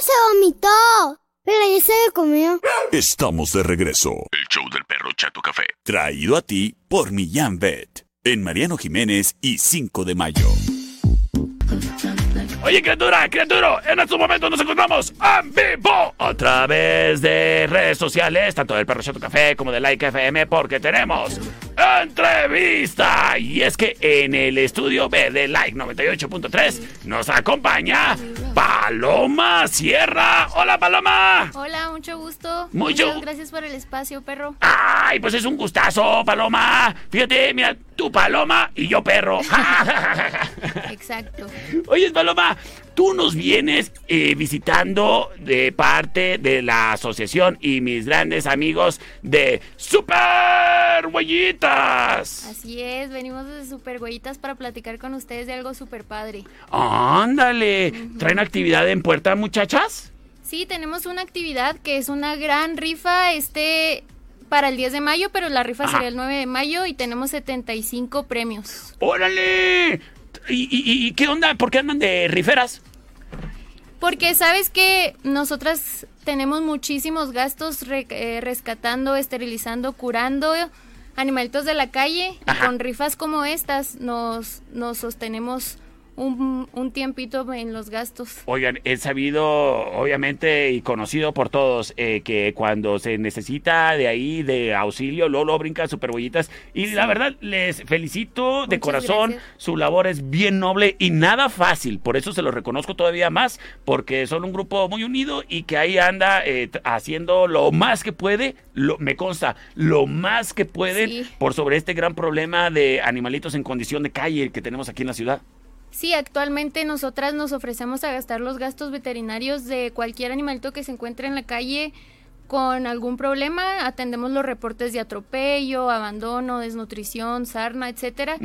se vomitó. Pero ya se lo comió. Estamos de regreso. El show del perro Chato Café. Traído a ti por Millán Vet. En Mariano Jiménez y 5 de mayo. Oye, criatura, criatura, en estos momentos nos encontramos en vivo a través de redes sociales, tanto del Perro Chato Café como de Like FM, porque tenemos entrevista. Y es que en el estudio B de Like 98.3 nos acompaña Paloma Sierra. Hola, Paloma. Hola, mucho gusto. Mucho. Muchas gracias por el espacio, perro. Ay, pues es un gustazo, Paloma. Fíjate, mira, tú Paloma y yo perro. Exacto. Oye, Paloma, tú nos vienes eh, visitando de parte de la asociación y mis grandes amigos de Super Huellitas. Así es, venimos desde Super Huellitas para platicar con ustedes de algo súper padre. Ándale, ¿traen actividad en puerta, muchachas? Sí, tenemos una actividad que es una gran rifa, este para el 10 de mayo, pero la rifa Ajá. sería el 9 de mayo y tenemos 75 premios. ¡Órale! ¿Y, y- y qué onda? ¿Por qué andan de riferas? Porque sabes que nosotras tenemos muchísimos gastos re- eh, rescatando, esterilizando, curando animalitos de la calle y con rifas como estas nos, nos sostenemos un, un tiempito en los gastos. Oigan, he sabido, obviamente, y conocido por todos, eh, que cuando se necesita de ahí de auxilio, Lolo brinca superbollitas. Y la verdad, les felicito de corazón. gracias. Su labor es bien noble y nada fácil. Por eso se lo reconozco todavía más, porque son un grupo muy unido y que ahí anda eh, haciendo lo más que puede, lo, me consta, lo más que pueden Sí. por sobre este gran problema de animalitos en condición de calle que tenemos aquí en la ciudad. Sí, actualmente nosotras nos ofrecemos a gastar los gastos veterinarios de cualquier animalito que se encuentre en la calle con algún problema. Atendemos los reportes de atropello, abandono, desnutrición, sarna, etcétera.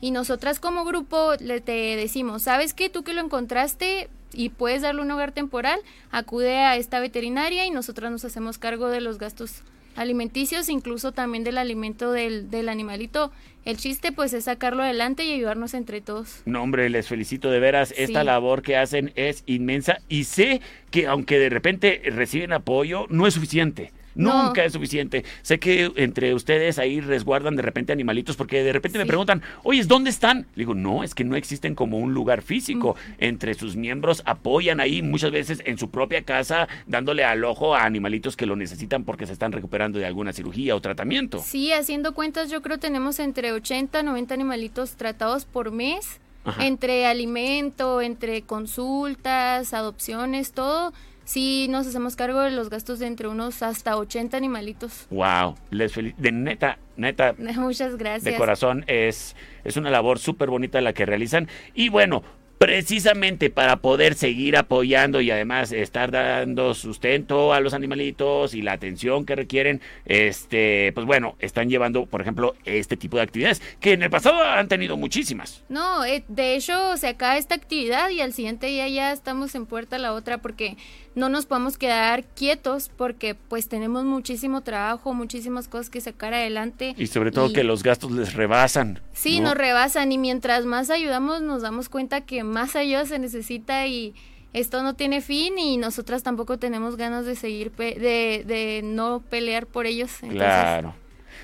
Y nosotras como grupo le te decimos, ¿sabes qué? Tú que lo encontraste y puedes darle un hogar temporal, acude a esta veterinaria y nosotras nos hacemos cargo de los gastos alimenticios, incluso también del alimento del, del animalito. El chiste pues es sacarlo adelante y ayudarnos entre todos. No, hombre, les felicito de veras. Esta labor que hacen es inmensa y sé que aunque de repente reciben apoyo, no es suficiente. No. Nunca es suficiente. Sé que entre ustedes ahí resguardan de repente animalitos porque de repente me preguntan, oye, ¿dónde están? Le digo, no, es que no existen como un lugar físico. Entre sus miembros apoyan ahí muchas veces en su propia casa dándole al ojo a animalitos que lo necesitan porque se están recuperando de alguna cirugía o tratamiento. Sí, haciendo cuentas yo creo tenemos entre 80 90 animalitos tratados por mes, Ajá. entre alimento, entre consultas, adopciones, todo. Sí, nos hacemos cargo de los gastos de entre unos hasta 80 animalitos. Wow, les de neta, neta, Muchas gracias. de corazón es, es una labor súper bonita la que realizan. Y bueno, precisamente para poder seguir apoyando y además estar dando sustento a los animalitos y la atención que requieren, este, pues bueno, están llevando, por ejemplo, este tipo de actividades que en el pasado han tenido muchísimas. No, eh, de hecho se acaba esta actividad y al siguiente día ya estamos en puerta la otra porque no nos podemos quedar quietos porque pues tenemos muchísimo trabajo, muchísimas cosas que sacar adelante. Y sobre todo Y- que los gastos les rebasan. Sí, ¿no? nos rebasan y mientras más ayudamos nos damos cuenta que más ayuda se necesita y esto no tiene fin y nosotras tampoco tenemos ganas de seguir, de, de no pelear por ellos. Entonces, Claro.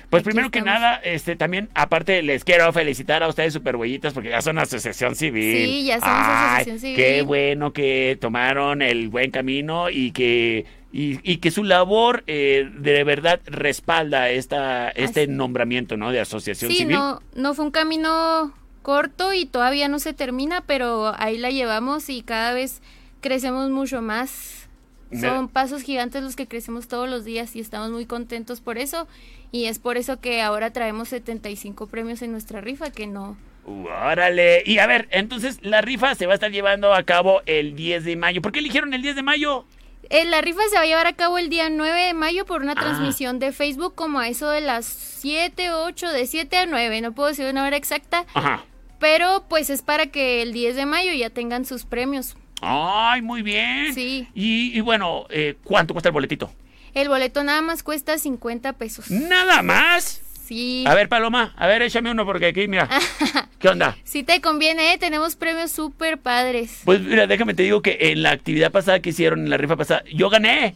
Pues aquí primero que nada, este también, aparte, les quiero felicitar a ustedes, superhuellitas, porque ya son asociación civil. Sí, ya somos Ay, asociación civil. Qué bueno que tomaron el buen camino y que y, y que su labor eh, de verdad respalda esta este Así- nombramiento, ¿no? De asociación Sí, civil. no, no fue un camino corto y todavía no se termina, pero ahí la llevamos y cada vez crecemos mucho más. Me- Son pasos gigantes los que crecemos todos los días y estamos muy contentos por eso. Y es por eso que ahora traemos 75 premios en nuestra rifa, que no, Órale. Y a ver, entonces la rifa se va a estar llevando a cabo el 10 de mayo. ¿Por qué eligieron el 10 de mayo? Eh, la rifa se va a llevar a cabo el día 9 de mayo por una Ah. transmisión de Facebook como a eso de las 7, 8, de 7 a 9, no puedo decir una hora exacta, Ajá. Pero pues es para que el 10 de mayo ya tengan sus premios. Ay, muy bien. Sí. Y, y bueno, eh, ¿cuánto cuesta el boletito? El boleto nada más cuesta 50 pesos. Nada más. Sí. A ver, Paloma, a ver, échame uno porque aquí, mira. ¿Qué onda? Si te conviene, ¿eh? tenemos premios súper padres. Pues mira, déjame te digo que en la actividad pasada que hicieron, en la rifa pasada, yo gané.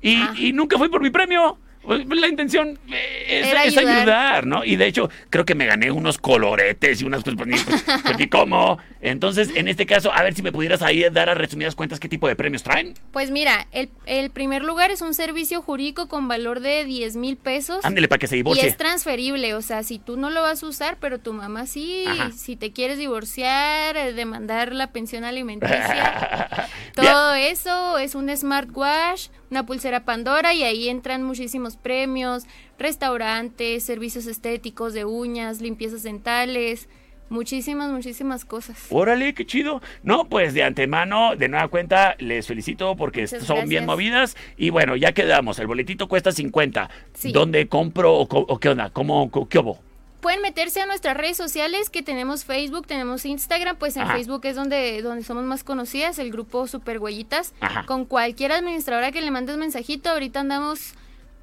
Y, Ah. y nunca fui por mi premio. Pues, La intención eh, es, ayudar. ayudar. ¿no? Y de hecho, creo que me gané unos coloretes y unas cosas, pues, pues, pues, cómo. Entonces, en este caso, a ver si me pudieras ahí dar a resumidas cuentas qué tipo de premios traen. Pues mira, el, el primer lugar es un servicio jurídico con valor de 10 mil pesos. Ándele para que se Y divorcie. es transferible, o sea, si tú no lo vas a usar, pero tu mamá sí, Ajá. si te quieres divorciar, eh, demandar la pensión alimenticia, todo eso es un smartwatch, una pulsera Pandora y ahí entran muchísimos premios, restaurantes, servicios estéticos de uñas, limpiezas dentales, muchísimas, muchísimas cosas. Órale, qué chido. No, pues de antemano, de nueva cuenta, les felicito porque Muchas son bien movidas. Y bueno, ya quedamos. El boletito cuesta 50. Sí. ¿Dónde compro o, qué onda? ¿Cómo, qué hubo? Pueden meterse a nuestras redes sociales que tenemos Facebook, tenemos Instagram, pues en Ajá. Facebook es donde, donde somos más conocidas, el grupo Super Huellitas. Ajá. Con cualquier administradora que le mandes mensajito, ahorita andamos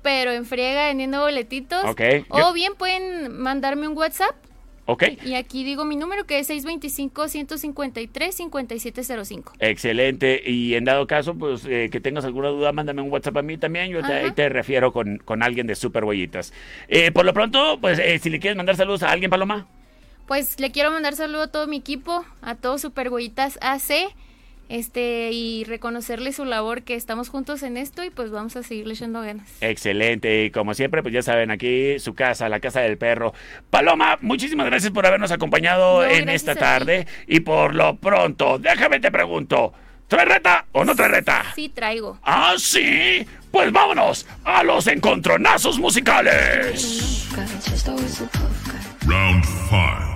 pero en friega vendiendo boletitos. Ok, O yo- bien pueden mandarme un WhatsApp ¿Ok? y aquí digo mi número que es 625-153-5705. Excelente. Y en dado caso, pues eh, que tengas alguna duda, mándame un WhatsApp a mí también. Yo te, te refiero con, con alguien de Super Huellitas. Eh, por lo pronto, pues eh, si le quieres mandar saludos a alguien, Paloma. Pues le quiero mandar saludo a todo mi equipo, a todos Super Huellitas AC. Este, y reconocerle su labor que estamos juntos en esto y pues vamos a seguirle echando ganas. Excelente. Y como siempre, pues ya saben, aquí su casa, la casa del perro. Paloma, muchísimas gracias por habernos acompañado No, en esta tarde. Y por lo pronto, déjame te pregunto, ¿trae reta o no trae reta? Sí traigo. ¿Ah, sí? Pues vámonos a los encontronazos musicales. Round five.